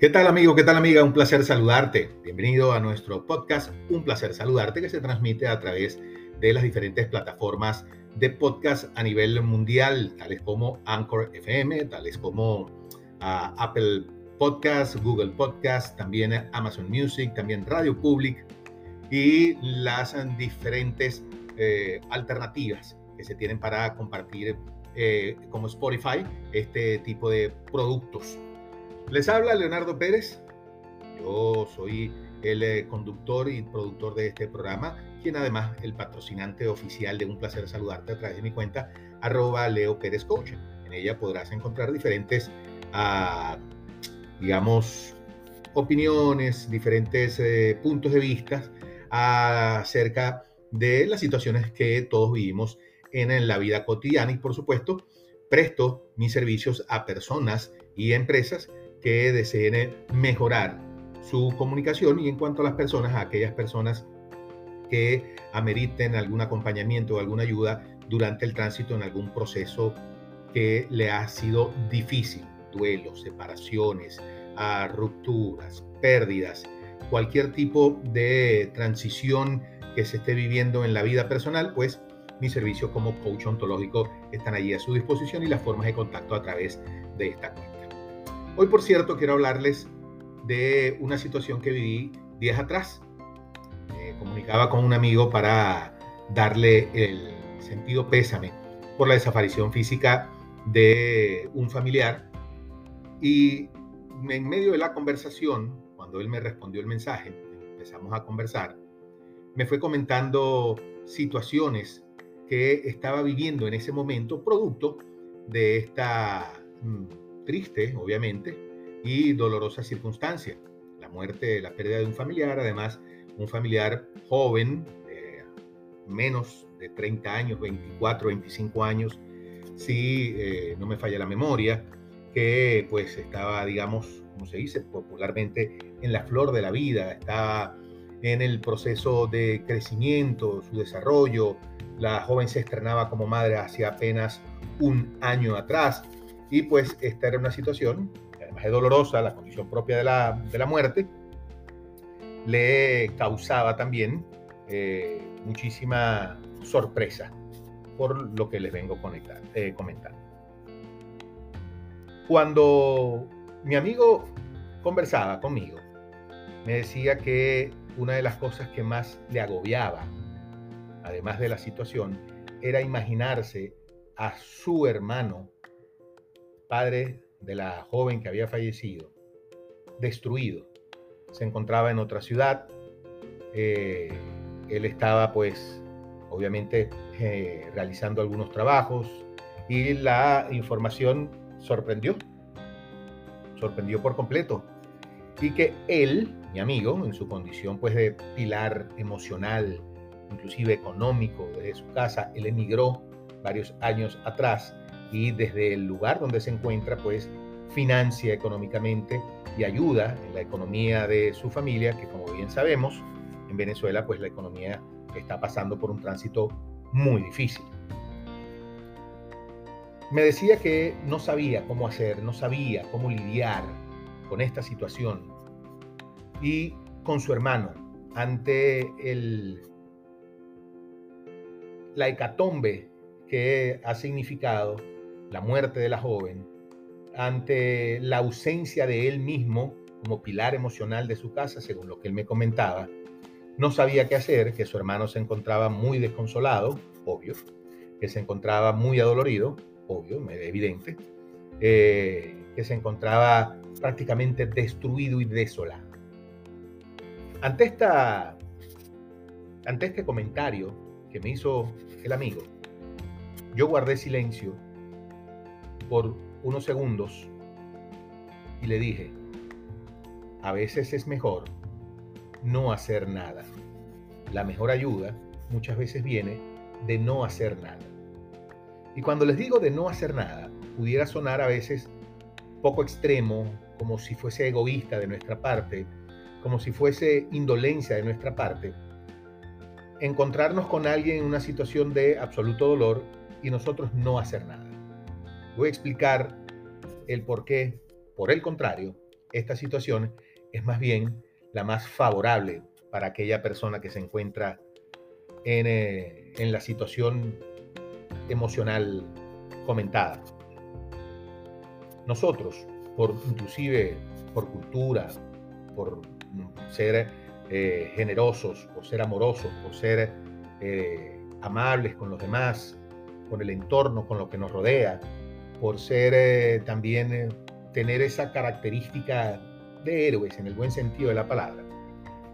¿Qué tal amigo? ¿Qué tal amiga? Un placer saludarte. Bienvenido a nuestro podcast Un placer saludarte que se transmite a través de las diferentes plataformas de podcast a nivel mundial, tales como Anchor FM, tales como uh, Apple Podcast, Google Podcast, también Amazon Music, también Radio Public y las diferentes eh, alternativas que se tienen para compartir eh, como Spotify este tipo de productos. Les habla Leonardo Pérez. Yo soy el eh, conductor y productor de este programa, quien además el patrocinante oficial de Un Placer Saludarte a través de mi cuenta, arroba Leo Pérez Coach. En ella podrás encontrar diferentes, uh, digamos, opiniones, diferentes eh, puntos de vista acerca de las situaciones que todos vivimos en la vida cotidiana y por supuesto presto mis servicios a personas y empresas que deseen mejorar su comunicación y en cuanto a las personas, a aquellas personas que ameriten algún acompañamiento o alguna ayuda durante el tránsito en algún proceso que le ha sido difícil, duelos, separaciones, rupturas, pérdidas, cualquier tipo de transición que se esté viviendo en la vida personal, pues mis servicios como coach ontológico están allí a su disposición y las formas de contacto a través de esta cuenta. Hoy, por cierto, quiero hablarles de una situación que viví días atrás. Comunicaba con un amigo para darle el sentido pésame por la desaparición física de un familiar y en medio de la conversación, cuando él me respondió el mensaje, empezamos a conversar, me fue comentando situaciones que estaba viviendo en ese momento producto de esta mm, triste, obviamente, y dolorosa circunstancia. La muerte, la pérdida de un familiar, además un familiar joven, menos de 30 años, 24, 25 años, si eh, no me falla la memoria, que pues estaba, digamos, como se dice popularmente, en la flor de la vida, estaba en el proceso de crecimiento, su desarrollo. La joven se estrenaba como madre hace apenas un año atrás y pues esta era una situación, además de dolorosa, la condición propia de la, de la muerte, le causaba también eh, muchísima sorpresa por lo que les vengo eh, comentando. Cuando mi amigo conversaba conmigo, me decía que una de las cosas que más le agobiaba, además de la situación, era imaginarse a su hermano padre de la joven que había fallecido, destruido. Se encontraba en otra ciudad. Eh, él estaba pues obviamente eh, realizando algunos trabajos y la información sorprendió, sorprendió por completo. Y que él, mi amigo, en su condición pues de pilar emocional, inclusive económico de su casa, él emigró varios años atrás y desde el lugar donde se encuentra, pues financia económicamente y ayuda en la economía de su familia, que como bien sabemos, en Venezuela, pues la economía está pasando por un tránsito muy difícil. Me decía que no sabía cómo hacer, no sabía cómo lidiar con esta situación y con su hermano ante el, la hecatombe que ha significado la muerte de la joven, ante la ausencia de él mismo como pilar emocional de su casa, según lo que él me comentaba, no sabía qué hacer, que su hermano se encontraba muy desconsolado, obvio, que se encontraba muy adolorido, obvio, evidente, eh, que se encontraba prácticamente destruido y desolado. Ante, esta, ante este comentario que me hizo el amigo, yo guardé silencio por unos segundos y le dije, a veces es mejor no hacer nada. La mejor ayuda muchas veces viene de no hacer nada. Y cuando les digo de no hacer nada, pudiera sonar a veces poco extremo, como si fuese egoísta de nuestra parte, como si fuese indolencia de nuestra parte, encontrarnos con alguien en una situación de absoluto dolor y nosotros no hacer nada. Voy a explicar el por qué, por el contrario, esta situación es más bien la más favorable para aquella persona que se encuentra en, eh, la situación emocional comentada. Nosotros, por inclusive por cultura, por ser eh, generosos, por ser amorosos, por ser eh, amables con los demás, con el entorno, con lo que nos rodea, por ser eh, también tener esa característica de héroes en el buen sentido de la palabra,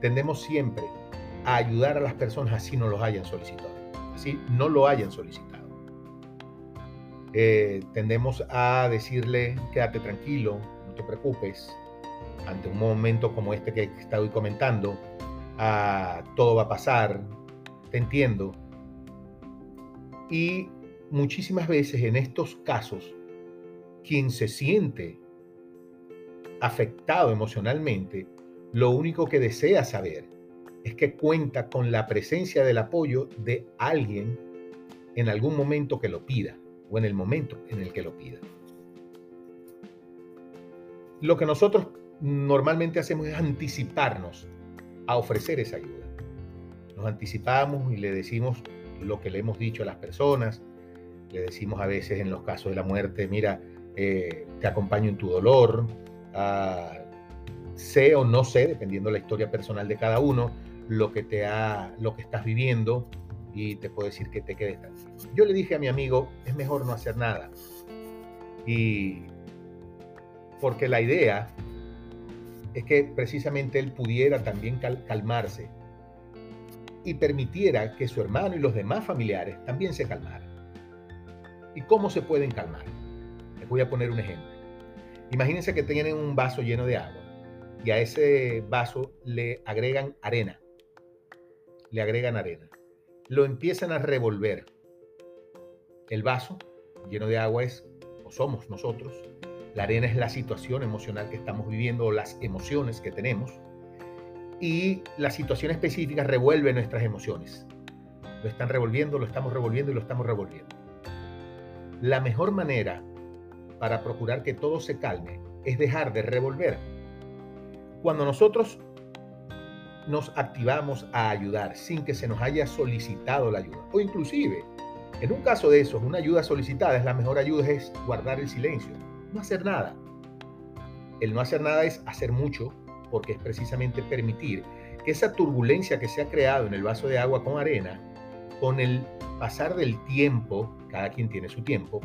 tendemos siempre a ayudar a las personas así no los hayan solicitado, así no lo hayan solicitado. tendemos a decirle, quédate tranquilo, no te preocupes, ante un momento como este que estoy comentando, a todo va a pasar, te entiendo. Y muchísimas veces en estos casos, quien se siente afectado emocionalmente, lo único que desea saber es que cuenta con la presencia del apoyo de alguien en algún momento que lo pida o en el momento en el que lo pida. Lo que nosotros normalmente hacemos es anticiparnos a ofrecer esa ayuda. Nos anticipamos y le decimos lo que le hemos dicho a las personas, le decimos a veces en los casos de la muerte, mira, eh, te acompaño en tu dolor, ah, sé o no sé, dependiendo de la historia personal de cada uno, lo que te ha, lo que estás viviendo y te puedo decir que te quedes tranquilo. Yo le dije a mi amigo, es mejor no hacer nada. Y porque la idea es que precisamente él pudiera también calmarse y permitiera que su hermano y los demás familiares también se calmaran. ¿Y cómo se pueden calmar? Les voy a poner un ejemplo. Imagínense que tienen un vaso lleno de agua y a ese vaso le agregan arena. Le agregan arena. Lo empiezan a revolver. El vaso lleno de agua es, o somos nosotros, la arena es la situación emocional que estamos viviendo o las emociones que tenemos. Y la situación específica revuelve nuestras emociones. Lo están revolviendo, lo estamos revolviendo y lo estamos revolviendo. La mejor manera para procurar que todo se calme es dejar de revolver. Cuando nosotros nos activamos a ayudar sin que se nos haya solicitado la ayuda, o inclusive, en un caso de esos, una ayuda solicitada es la mejor ayuda es guardar el silencio no hacer nada. El no hacer nada es hacer mucho, porque es precisamente permitir que esa turbulencia que se ha creado en el vaso de agua con arena, con el pasar del tiempo, cada quien tiene su tiempo,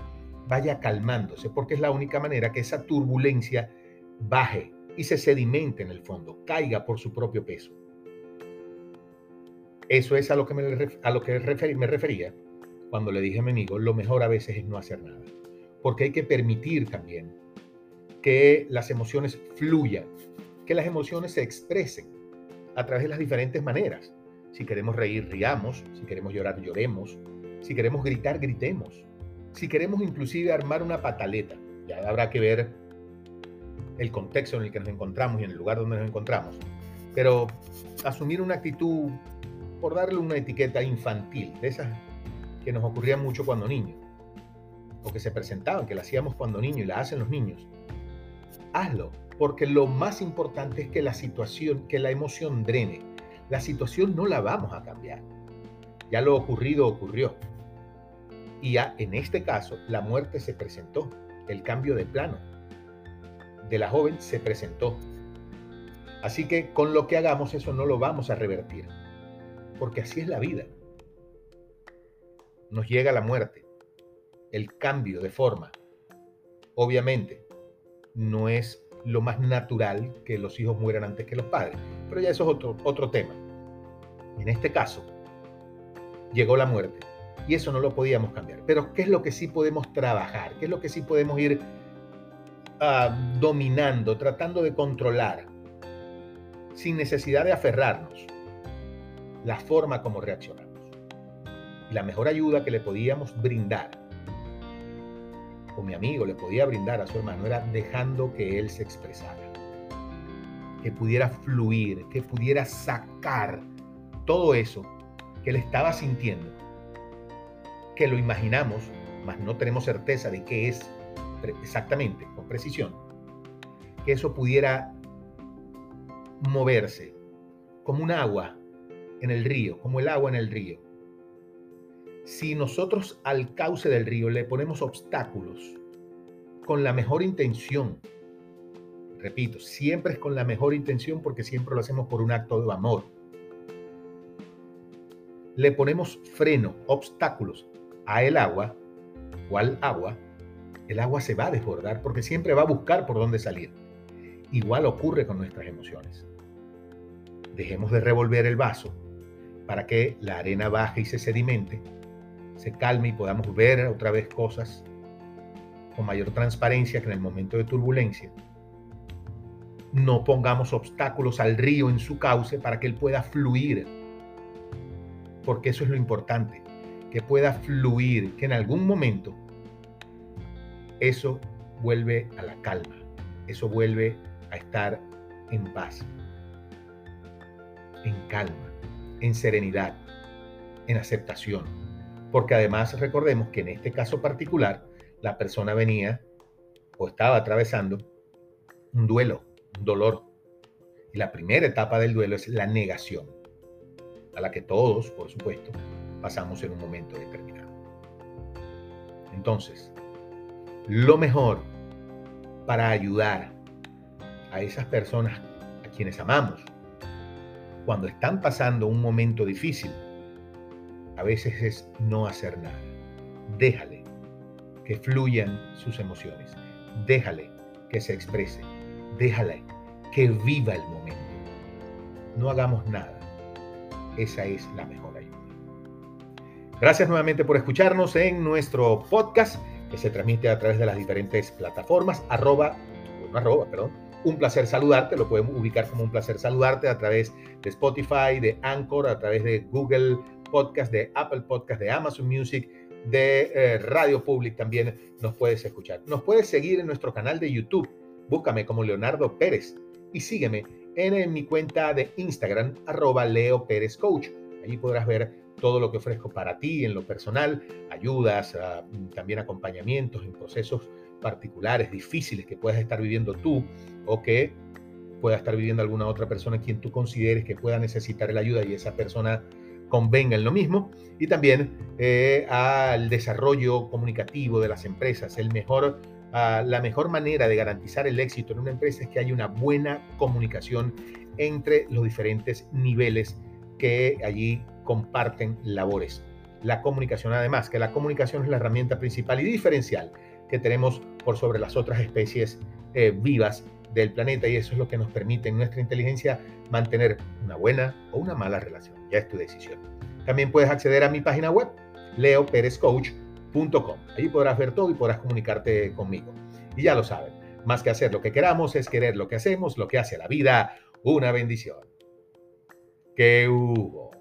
vaya calmándose, porque es la única manera que esa turbulencia baje y se sedimente en el fondo, caiga por su propio peso. Eso es a lo que me, a lo que me refería cuando le dije a mi amigo, lo mejor a veces es no hacer nada porque hay que permitir también que las emociones fluyan, que las emociones se expresen a través de las diferentes maneras. Si queremos reír, riamos, si queremos llorar, lloremos, si queremos gritar, gritemos, si queremos inclusive armar una pataleta, ya habrá que ver el contexto en el que nos encontramos y en el lugar donde nos encontramos, pero asumir una actitud, por darle una etiqueta infantil, de esas que nos ocurrían mucho cuando niños, o que se presentaban, que la hacíamos cuando niños y la hacen los niños, hazlo, porque lo más importante es que la situación, que la emoción drene. La situación no la vamos a cambiar. Ya lo ocurrido ocurrió. Y ya en este caso, la muerte se presentó, el cambio de plano de la joven se presentó. Así que con lo que hagamos eso no lo vamos a revertir, porque así es la vida. Nos llega la muerte el cambio de forma. Obviamente, no es lo más natural que los hijos mueran antes que los padres, pero ya eso es otro, otro tema. En este caso, llegó la muerte y eso no lo podíamos cambiar. Pero ¿qué es lo que sí podemos trabajar? ¿Qué es lo que sí podemos ir ah, dominando, tratando de controlar, sin necesidad de aferrarnos? La forma como reaccionamos. La mejor ayuda que le podíamos brindar o mi amigo le podía brindar a su hermano era dejando que él se expresara, que pudiera fluir, que pudiera sacar todo eso que él estaba sintiendo, que lo imaginamos, mas no tenemos certeza de qué es exactamente, con precisión, que eso pudiera moverse como un agua en el río, como el agua en el río. Si nosotros al cauce del río le ponemos obstáculos con la mejor intención, repito, siempre es con la mejor intención porque siempre lo hacemos por un acto de amor, le ponemos freno, obstáculos a el agua o al agua, el agua se va a desbordar porque siempre va a buscar por dónde salir. Igual ocurre con nuestras emociones. Dejemos de revolver el vaso para que la arena baje y se sedimente, se calme y podamos ver otra vez cosas con mayor transparencia que en el momento de turbulencia. No pongamos obstáculos al río en su cauce para que él pueda fluir, porque eso es lo importante, que pueda fluir, que en algún momento eso vuelve a la calma, eso vuelve a estar en paz, en calma, en serenidad, en aceptación. Porque además recordemos que en este caso particular, la persona venía o estaba atravesando un duelo, un dolor. Y la primera etapa del duelo es la negación, a la que todos, por supuesto, pasamos en un momento determinado. Entonces, lo mejor para ayudar a esas personas a quienes amamos cuando están pasando un momento difícil, a veces es no hacer nada. Déjale que fluyan sus emociones. Déjale que se exprese. Déjale que viva el momento. No hagamos nada. Esa es la mejor ayuda. Gracias nuevamente por escucharnos en nuestro podcast que se transmite a través de las diferentes plataformas, arroba, arroba, perdón, un placer saludarte, lo podemos ubicar como un placer saludarte a través de Spotify, de Anchor, a través de Google Podcast, de Apple Podcast, de Amazon Music, de eh, Radio Public también nos puedes escuchar. Nos puedes seguir en nuestro canal de YouTube, búscame como Leonardo Pérez y sígueme en, mi cuenta de Instagram, arroba Leo Pérez Coach. Allí podrás ver todo lo que ofrezco para ti en lo personal, ayudas, ah, también acompañamientos en procesos particulares, difíciles que puedas estar viviendo tú o que pueda estar viviendo alguna otra persona quien tú consideres que pueda necesitar la ayuda y esa persona convenga en lo mismo. Y también eh, al desarrollo comunicativo de las empresas. El mejor, ah, la mejor manera de garantizar el éxito en una empresa es que haya una buena comunicación entre los diferentes niveles que allí comparten labores. La comunicación, además, que la comunicación es la herramienta principal y diferencial que tenemos por sobre las otras especies eh, vivas del planeta y eso es lo que nos permite en nuestra inteligencia mantener una buena o una mala relación. Ya es tu decisión. También puedes acceder a mi página web, leoperezcoach.com. Ahí podrás ver todo y podrás comunicarte conmigo. Y ya lo saben, más que hacer lo que queramos es querer lo que hacemos, lo que hace la vida una bendición. Que hubo.